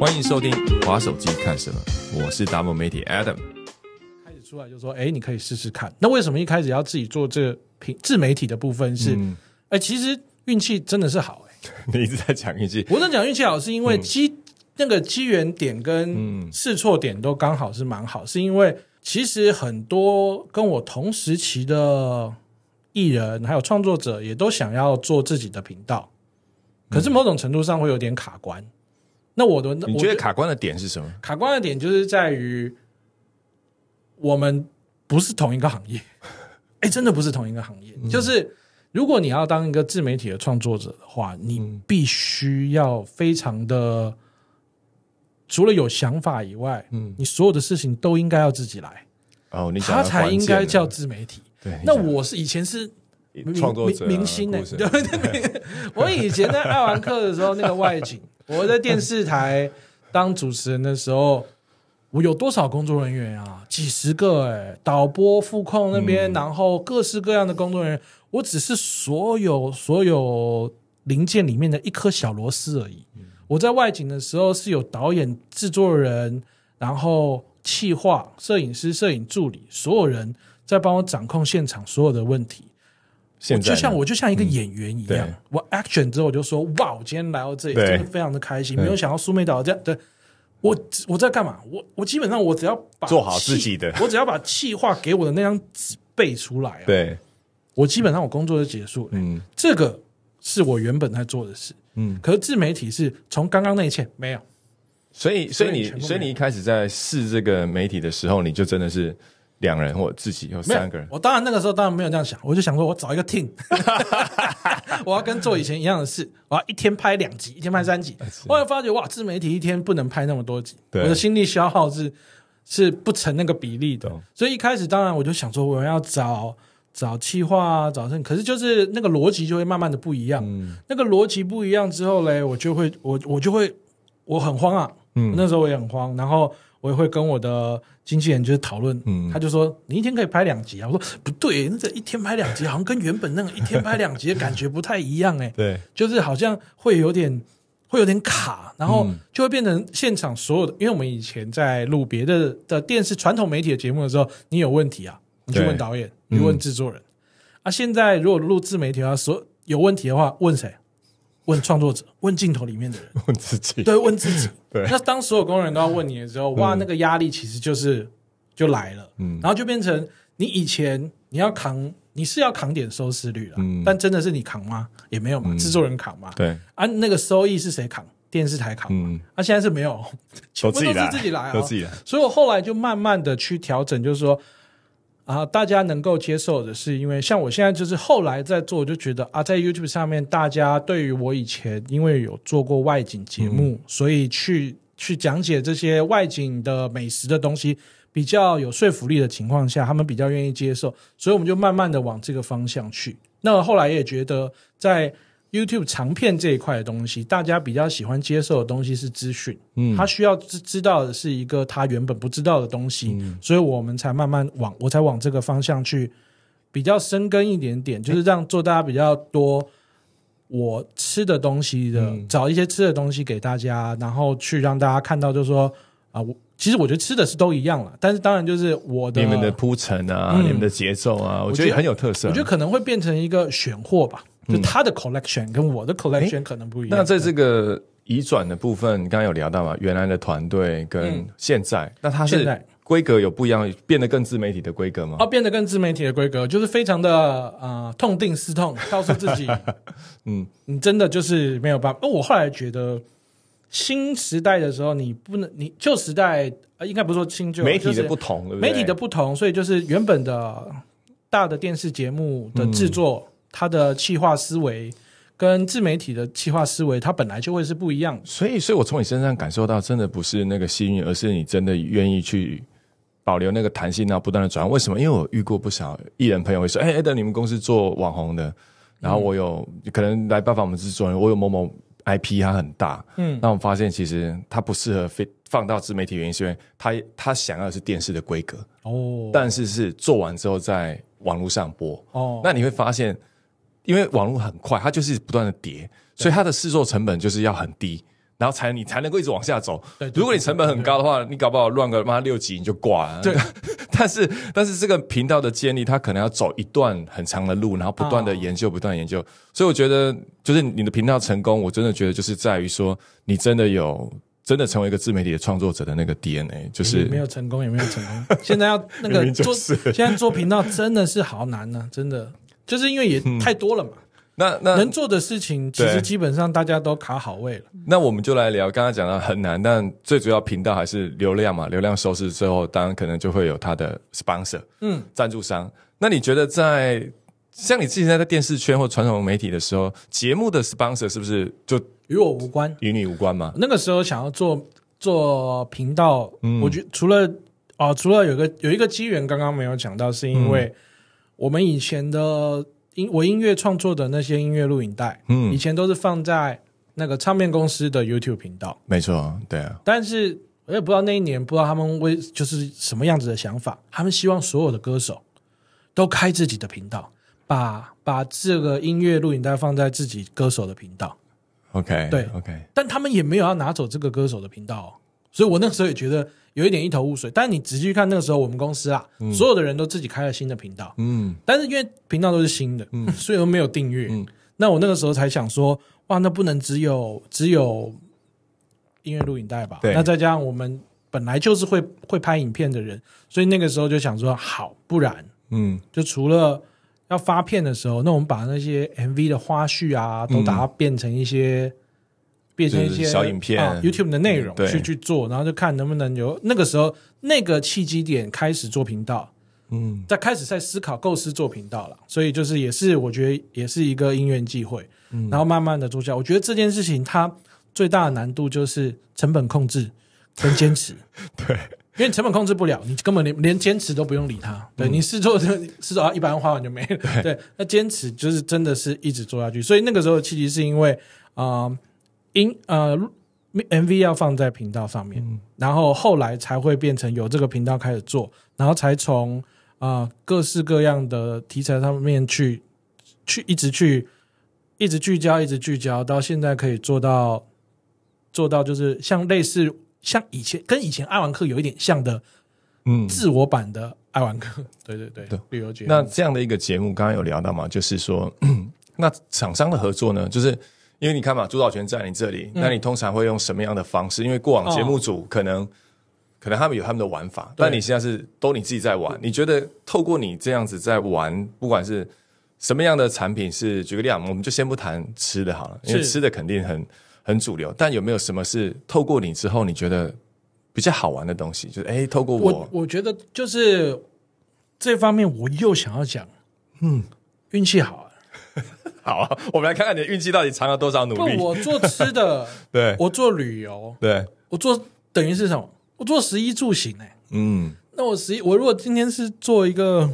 欢迎收听《滑手机看什么》，我是达摩媒体 Adam。开始出来就说，哎，你可以试试看。那为什么一开始要自己做这平自媒体的部分？是，哎，其实运气真的是好，哎，你一直在讲运气，我在讲运气好，是因为机那个机缘点跟试错点都刚好是蛮好，是因为其实很多跟我同时期的艺人还有创作者也都想要做自己的频道，可是某种程度上会有点卡关。那我的你觉得卡关的点是什么？卡关的点就是在于我们不是同一个行业，哎，真的不是同一个行业。就是如果你要当一个自媒体的创作者的话，你必须要非常的除了有想法以外，嗯，你所有的事情都应该要自己来哦，你他才应该叫自媒体。对，那我是以前是创作者明星呢，对对？我以前在爱玩客的时候，那个外景。我在电视台当主持人的时候，我有多少工作人员啊？几十个哎，导播、副控那边，然后各式各样的工作人员，我只是所有所有零件里面的一颗小螺丝而已。我在外景的时候是有导演、制作人，然后气化、摄影师、摄影助理，所有人在帮我掌控现场所有的问题。我就像我就像一个演员一样，我 action 之后我就说哇，我今天来到这里真的非常的开心，没有想到苏梅岛这样。对，我我在干嘛？我我基本上我只要把做好自己的，我只要把气话给我的那张纸背出来，对，我基本上我工作就结束了。嗯，这个是我原本在做的事。嗯，可是自媒体是从刚刚那一切没有，所以所以你所以你一开始在试这个媒体的时候，你就真的是。两人或自己有三个人，我当然那个时候当然没有这样想，我就想说，我找一个 team，我要跟做以前一样的事，我要一天拍两集，一天拍三集。后来发觉哇，自媒体一天不能拍那么多集，我的心力消耗是是不成那个比例的。所以一开始当然我就想说，我要找找企划，找可是就是那个逻辑就会慢慢的不一样。那个逻辑不一样之后嘞，我就会我我就会我很慌啊，嗯，那时候我也很慌，然后。我也会跟我的经纪人就是讨论，他就说你一天可以拍两集啊。我说不对，那这一天拍两集好像跟原本那个一天拍两集的感觉不太一样哎。对，就是好像会有点会有点卡，然后就会变成现场所有的。因为我们以前在录别的的电视传统媒体的节目的时候，你有问题啊，你去问导演，你问制作人。啊，现在如果录自媒体的话，所有问题的话，问谁？问创作者，问镜头里面的人，问自己，对，问自己。对，那当所有工人都要问你的时候，哇，那个压力其实就是就来了。嗯，然后就变成你以前你要扛，你是要扛点收视率了，嗯，但真的是你扛吗？也没有嘛，制作人扛嘛。对，啊，那个收益是谁扛？电视台扛嘛。啊，现在是没有，全部都是自己来，都自己来。所以我后来就慢慢的去调整，就是说。啊，大家能够接受的是，因为像我现在就是后来在做，就觉得啊，在 YouTube 上面，大家对于我以前因为有做过外景节目，所以去去讲解这些外景的美食的东西比较有说服力的情况下，他们比较愿意接受，所以我们就慢慢的往这个方向去。那后来也觉得在。YouTube 长片这一块的东西，大家比较喜欢接受的东西是资讯，嗯，他需要知知道的是一个他原本不知道的东西，所以我们才慢慢往我才往这个方向去比较深耕一点点，就是让做大家比较多我吃的东西的，找一些吃的东西给大家，然后去让大家看到，就是说啊，我其实我觉得吃的是都一样了，但是当然就是我的你们的铺陈啊，你们的节奏啊，我觉得很有特色，我觉得可能会变成一个选货吧。就他的 collection 跟我的 collection 可能不一样。那在这个移转的部分，刚刚有聊到嘛？原来的团队跟现在，那它是规格有不一样，变得更自媒体的规格吗？哦，变得更自媒体的规格，就是非常的啊，痛定思痛，告诉自己，嗯，你真的就是没有办法。我后来觉得，新时代的时候，你不能，你旧时代啊，应该不是说新旧媒体的不同，媒体的不同，所以就是原本的大的电视节目的制作。他的企划思维跟自媒体的企划思维，它本来就会是不一样。所以，所以我从你身上感受到，真的不是那个幸运，而是你真的愿意去保留那个弹性，然后不断的转换。为什么？因为我遇过不少艺人朋友会说：“哎，等你们公司做网红的，然后我有可能来拜访我们制作人，我有某某 IP，它很大。嗯，那我们发现其实它不适合非放到自媒体，原因是因为他他想要的是电视的规格哦，但是是做完之后在网络上播哦，那你会发现。因为网络很快，它就是不断的叠，所以它的试错成本就是要很低。然后才你才能够一直往下走。如果你成本很高的话，你搞不好乱个妈六级你就挂了。对，但是但是这个频道的建立，它可能要走一段很长的路，然后不断的哦研究，不断研究。所以我觉得，就是你的频道成功，我真的觉得就是在于说，你真的有真的成为一个自媒体的创作者的那个 DNA，就是也没有成功，也没有成功。现在要那个 做，是现在做频道真的是好难呢、真的，就是因为也太多了嘛。那那能做的事情，其实基本上大家都卡好位了。那我们就来聊，刚刚讲到很难，但最主要频道还是流量嘛，流量收视之后，当然可能就会有它的 sponsor，嗯，赞助商。那你觉得在像你之前在电视圈或传统媒体的时候，节目的 sponsor 是不是就与我无关。与你无关吗？那个时候想要做做频道，嗯我觉除了哦，除了有个有一个机缘，刚刚没有讲到，是因嗯为我们以前的音我音乐创作的那些音乐录影带，嗯。以前都是放在那个唱片公司的 YouTube 频道，没错，对啊，但是我也不知道那一年不知道他们为就是什么样子的想法，他们希望所有的歌手都开自己的频道，把把这个音乐录影带放在自己歌手的频道。OK，对，OK，但他们也没有要拿走这个歌手的频道、哦，所以我那个时候也觉得有一点一头雾水。但你仔细去看那个时候我们公司啊，所有的人都自己开了新的频道，嗯但是因为频道都是新的，嗯所以都没有订阅。嗯那我那个时候才想说，哇，那不能只有只有音乐录影带吧？对那再加上我们本来就是会会拍影片的人，所以那个时候就想说，好，不然嗯就除了要发片的时候，那我们把那些 MV 的花絮啊，都把它变成一些、变成一些小影片啊 YouTube 的内容去去做，然后就看能不能有那个时候那个契机点开始做频道，嗯在开始在思考构思做频道了，所以就是也是我觉得也是一个因缘际会，嗯然后慢慢的做下来，我觉得这件事情它最大的难度就是成本控制跟坚持。对，因为成本控制不了，你根本连连坚持都不用理它。对、嗯你试做试做啊，一百万花完就没了。对，那坚持就是真的是一直做下去。所以那个时候的契机是因为啊、呃音呃 MV 要放在频道上面，嗯。然后后来才会变成有这个频道开始做，然后才从啊、呃各式各样的题材上面去去一直去一直聚焦，一直聚焦，到现在可以做到做到就是像类似像以前跟以前爱玩客有一点像的嗯。自我版的爱玩客，对对对，对。旅游节目。那这样的一个节目，刚刚有聊到嘛，就是说，那厂商的合作呢，就是因为你看嘛，主导权在你这里，那你通常会用什么样的方式？因为过往节目组可能、可能他们有他们的玩法，对但你现在是都你自己在玩，你觉得透过你这样子在玩，不管是什么样的产品是，举个例啊，我们就先不谈吃的好了，因为吃的肯定很很主流，但有没有什么是透过你之后，你觉得比较好玩的东西？就是哎，透过我我，我觉得就是这方面我又想要讲，嗯，运气好啊。好啊，我们来看看你的运气到底藏了多少努不，力。我做吃的，对。我做旅游，对，我做等于是什么？我做十一住行哎、嗯。那我十一，我如果今天是做一个，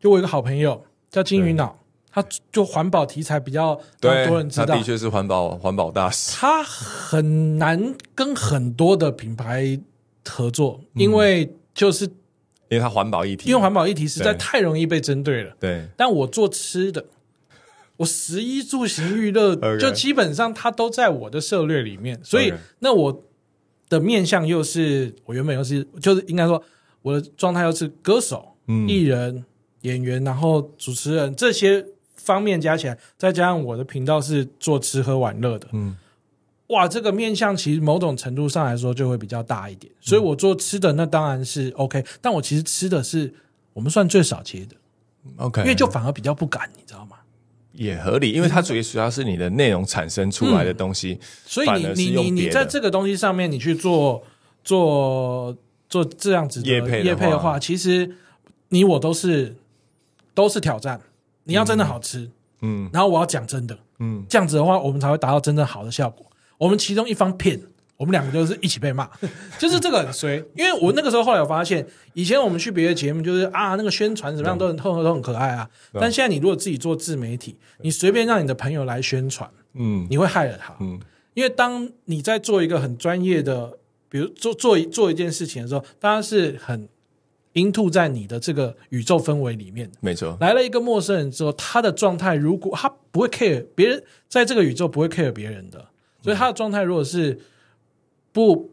就我一个好朋友叫金鱼脑，他就环保题材比较让对多人，知道。他的，确是环保环保大使。他很难跟很多的品牌合作，因为就是因为他环保议题，因为环保议题实在太容易被针对了。对。但我做吃的，我十一住行娱乐就基本上它都在我的策略里面，所以那我的面向又是我原本又是就是应该说我的状态又是歌手、嗯。艺人、演员，然后主持人这些方面加起来，再加上我的频道是做吃喝玩乐的，嗯。哇，这个面向其实某种程度上来说就会比较大一点，所以我做吃的那当然是 OK，但我其实吃的是我们算最少接的，，OK，因为就反而比较不敢，你知道吗？也合理，因为它主要主要是你的内容产生出来的东西，所以你你你你在这个东西上面，你去做做做这样子的业配的业配的话话，其实你我都是都是挑战。你要真的好吃，嗯然后我要讲真的，嗯，这样子的话，我们才会达到真正好的效果。我们其中一方骗，我们两个就是一起被骂，就是这个很衰。因为我那个时候后来有发现，以前我们去别的节目，就是啊那个宣传怎么样都很都都很可爱啊，但现在你如果自己做自媒体，你随便让你的朋友来宣传，嗯。你会害了他。嗯。因为当你在做一个很专业的，比如做做一做一件事情的时候，大家是很 into 在你的这个宇宙氛围里面。的。没错，来了一个陌生人之后，他的状态如果他不会 care 别人，在这个宇宙不会 care 别人的，所以他的状态如果是不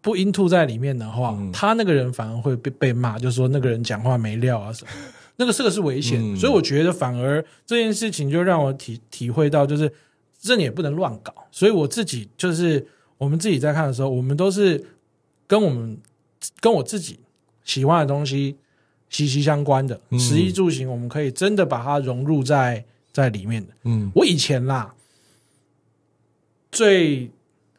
不 into 在里面的话，嗯他那个人反而会被被骂，就说那个人讲话没料啊什么。那个这个是危险，嗯所以我觉得反而这件事情就让我体体会到，就是这你也不能乱搞。所以我自己就是我们自己在看的时候，我们都是跟我们跟我自己喜欢的东西息息相关的，嗯食衣住行，我们可以真的把它融入在在里面的。嗯我以前啦，最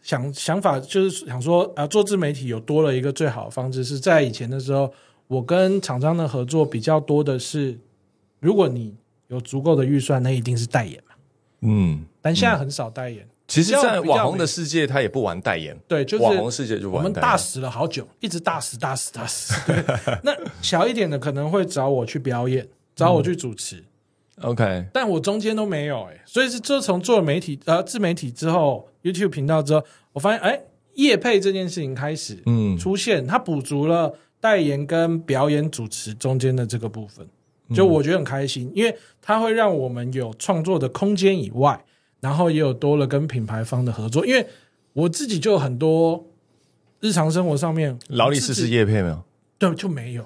想想法就是想说啊，做自媒体有多了一个最好的方式，是在以前的时候，我跟厂商的合作比较多的是，如果你有足够的预算，那一定是代言嘛。嗯，但现在很少代言，其实，在网红的世界，他也不玩代言，对，就是网红世界就玩我。们大死了好久，一直大死大死大死。对，那小一点的可能会找我去表演，找我去主持。OK，但我中间都没有哎、所以是自从做了媒体呃自媒体之后，YouTube 频道之后，我发现哎，业配这件事情开始嗯。出现，它补足了代言跟表演主持中间的这个部分，就我觉得很开心，因为它会让我们有创作的空间以外，然后也有多了跟品牌方的合作，因为我自己就有很多日常生活上面劳力士是叶配没有？对，就没有，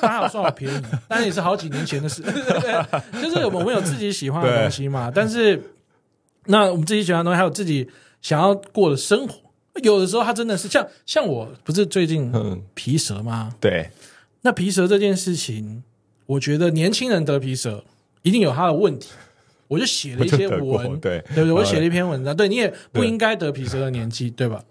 当然有算我便宜，当然也是好几年前的事。对 就是我们有自己喜欢的东西嘛，但是那我们自己喜欢的东西，还有自己想要过的生活，有的时候他真的是像像我不是最近嗯。皮蛇吗？对，那皮蛇这件事情，我觉得年轻人得皮蛇一定有他的问题，我就写了一些文，对对不对？我呃写了一篇文章，对，你也不应该得皮蛇的年纪，对吧？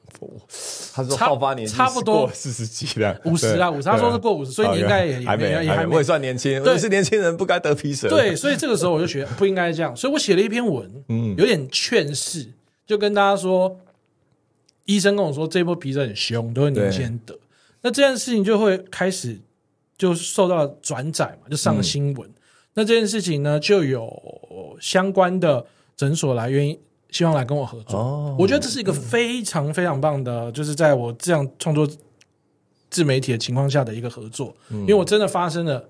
他说差好发年纪差不多四十几了，五十啦，对。五十，他说是过五十，所以你应该也还没也也还还没，我也算年轻，对。我是年轻人，不该得皮蛇。对，所以这个时候我就觉得不应该这样，所以我写了一篇文，嗯。有点劝世，就跟大家说，医生跟我说这波皮疹很凶，都是年轻人得，那这件事情就会开始就受到转载嘛，就上了新闻。那这件事情呢，就有相关的诊所来愿意希望来跟我合作。哦我觉得这是一个非常非常棒的，就是在我这样创作自媒体的情况下的一个合作，因为我真的发生了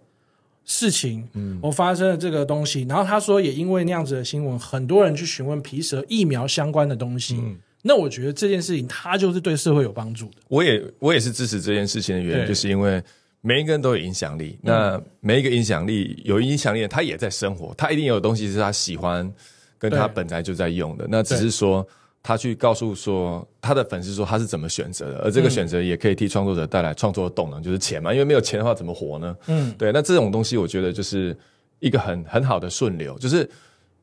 事情，我发生了这个东西，然后他说也因为那样子的新闻，很多人去询问皮蛇疫苗相关的东西，那我觉得这件事情它就是对社会有帮助的，我也我也是支持这件事情的原因，就是因为每一个人都有影响力。那每一个影响力有影响力的，他也在生活，他一定有东西是他喜欢，跟他本来就在用的。那只是说他去告诉说他的粉丝说他是怎么选择的，而这个选择也可以替创作者带来创作的动能，就是钱嘛。因为没有钱的话怎么活呢？嗯，对。那这种东西我觉得就是一个很很好的顺流，就是。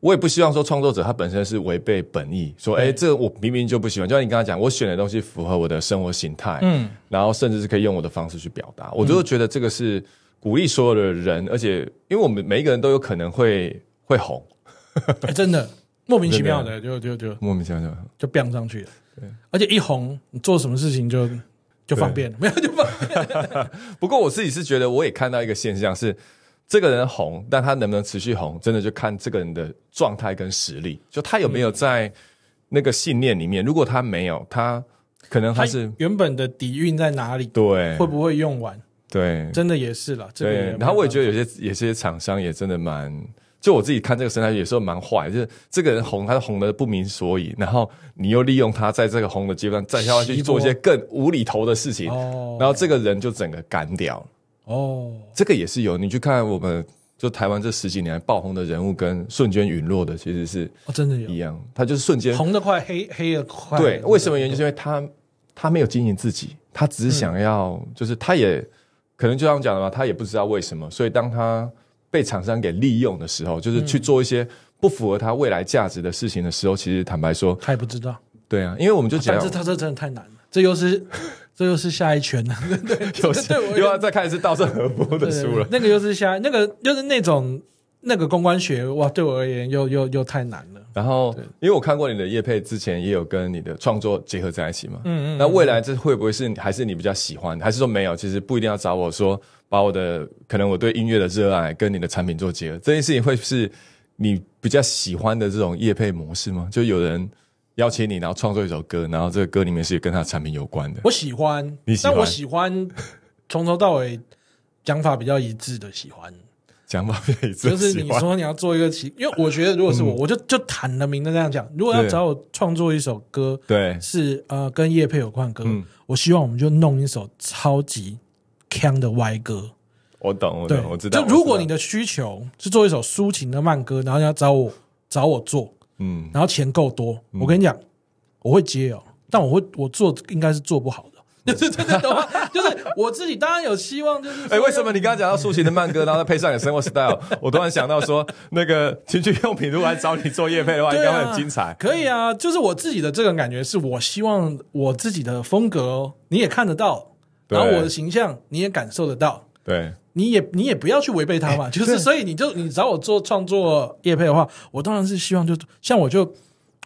我也不希望说创作者他本身是违背本意，说哎，对这个我明明就不喜欢，就像你刚才讲，我选的东西符合我的生活形态，嗯，然后甚至是可以用我的方式去表达。我就觉得这个是鼓励所有的人，而且因为我们每一个人都有可能会会红，哎真的莫名其妙的就就就莫名其妙就就变上去了，对而且一红，你做什么事情就就方便了，没有就方便。不过我自己是觉得，我也看到一个现象是，这个人红，但他能不能持续红，真的就看这个人的状态跟实力，就他有没有在那个信念里面。如果他没有，他可能他它是原本的底蕴在哪里？对会不会用完？对真的也是了，这个对，然后我也觉得有些有些厂商也真的蛮，就我自己看这个生态有时候蛮坏，就是这个人红，他红的不明所以，然后你又利用他在这个红的阶段再下去做一些更无厘头的事情，哦然后这个人就整个干掉了。哦，这个也是有，你去看我们就台湾这十几年来爆红的人物跟瞬间陨落的其实是哦，真的有一样，他就是瞬间红的快，黑黑的快。对，为什么原因就是因为他他没有经营自己，他只是想要，就是他也可能就像讲的嘛，他也不知道为什么，所以当他被厂商给利用的时候，就是去做一些不符合他未来价值的事情的时候，其实坦白说，他也不知道，对啊，因为我们就讲但是他这真的太难了，这又是 这又是下一圈了，对 对又是又要再看一次稻盛和 夫的书了。那个又是下那个又是那种那个公关学哇，对我而言又又又太难了。然后，因为我看过你的叶配，之前也有跟你的创作结合在一起嘛。嗯嗯那未来这会不会是还是你比较喜欢，还是说没有？其实不一定要找我说，把我的可能我对音乐的热爱跟你的产品做结合，这件事情会是你比较喜欢的这种叶配模式吗？就有人邀请你，然后创作一首歌，然后这个歌里面是跟他的产品有关的。我喜欢，你喜欢但我喜欢从头到尾讲法比较一致的喜欢。讲马屁最就是你说你要做一个奇，因为我觉得如果是我，我就就坦了明的这样讲，如果要找我创作一首歌，对，是呃跟叶配有关的歌，嗯。我希望我们就弄一首超级腔的歪歌。我懂，我懂，我知道。就如果你的需求是做一首抒情的慢歌，然后你要找我找我做，嗯，然后钱够多，我跟你讲，我会接哦，但我会我做应该是做不好的。就是真的懂吗？就是我自己当然有希望，就是哎、说为什么你刚刚讲到抒情的慢歌，然后再配上你的生活 style，我突然想到说，那个情趣用品如果来找你做夜配的话，应该会很精彩。可以啊，就是我自己的这个感觉，是我希望我自己的风格你也看得到，对然后我的形象你也感受得到，对，你也你也不要去违背它嘛。就是所以你就你找我做创作业配的话，我当然是希望就像我就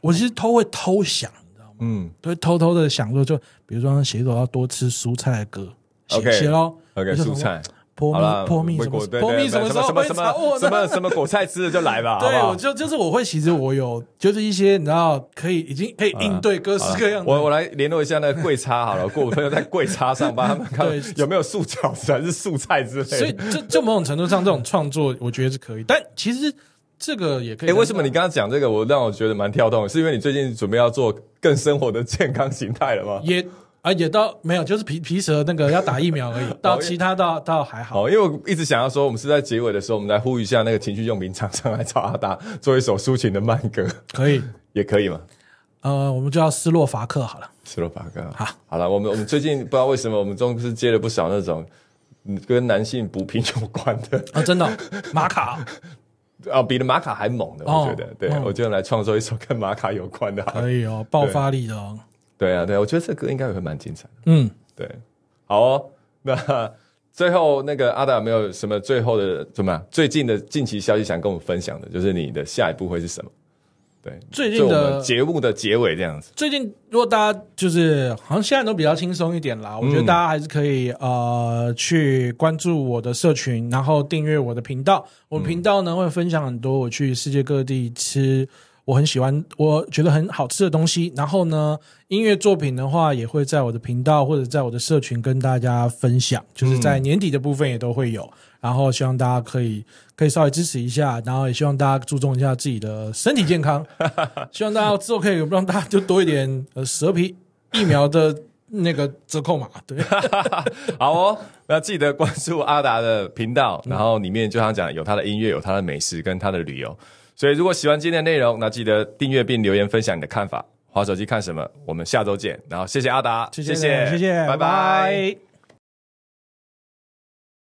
我其实偷会偷想？嗯都会偷偷的想说，就比如说写一首要多吃蔬菜的歌，写 OK 写喽，OK，蔬菜。泼好了，蜜泼蜜喂什么泼果对对蜜什么时候什么什会炒我么什么什么果菜吃的就来吧，对，我？就就是我会，其实我有就是一些你知道可以已经可以应对各式各样的。我我来联络一下那个柜叉好了，过五分钟在柜叉上帮他们看 对有没有素饺子还是素菜之类的。所以就就某种程度上，这种创作我觉得是可以，但其实这个也可以。哎、为什么你刚刚讲这个，我让我觉得蛮跳动？是因为你最近准备要做更生活的健康形态了吗？也啊也到没有，就是皮皮蛇那个要打疫苗而已，到哦 其他倒倒还好。好，因为我一直想要说，我们是在结尾的时候，我们来呼吁一下那个情趣用品厂商来找阿达做一首抒情的慢歌，可以，也可以吗？呃，我们就要斯洛伐克好了。斯洛伐克。好，好了，我们我们最近不知道为什么，我们中是接了不少那种嗯跟男性补品有关的啊，真的哦、马卡啊，比的玛卡还猛的，我觉得。对，我就来创作一首跟玛卡有关的。可以哦，爆发力的哦。对啊，对啊，我觉得这歌应该也会蛮精彩的。嗯，对，好哦。那最后那个阿达有没有什么最后的怎么样？最近的近期消息想跟我们分享的，就是你的下一步会是什么？对，最近的节目的结尾这样子。最近如果大家就是好像现在都比较轻松一点啦，我觉得大家还是可以呃去关注我的社群，然后订阅我的频道。我的频道呢会分享很多我去世界各地吃我很喜欢我觉得很好吃的东西，然后呢音乐作品的话也会在我的频道或者在我的社群跟大家分享，就是在年底的部分也都会有。然后希望大家可以可以稍微支持一下，然后也希望大家注重一下自己的身体健康。希望大家之后可以让大家就多一点呃蛇皮疫苗的那个折扣码。对，好哦，那记得关注阿达的频道，然后里面就像讲有他的音乐，有他的美食跟他的旅游。所以如果喜欢今天的内容，那记得订阅并留言分享你的看法。滑手机看什么？我们下周见。然后谢谢阿达，谢谢谢谢拜。拜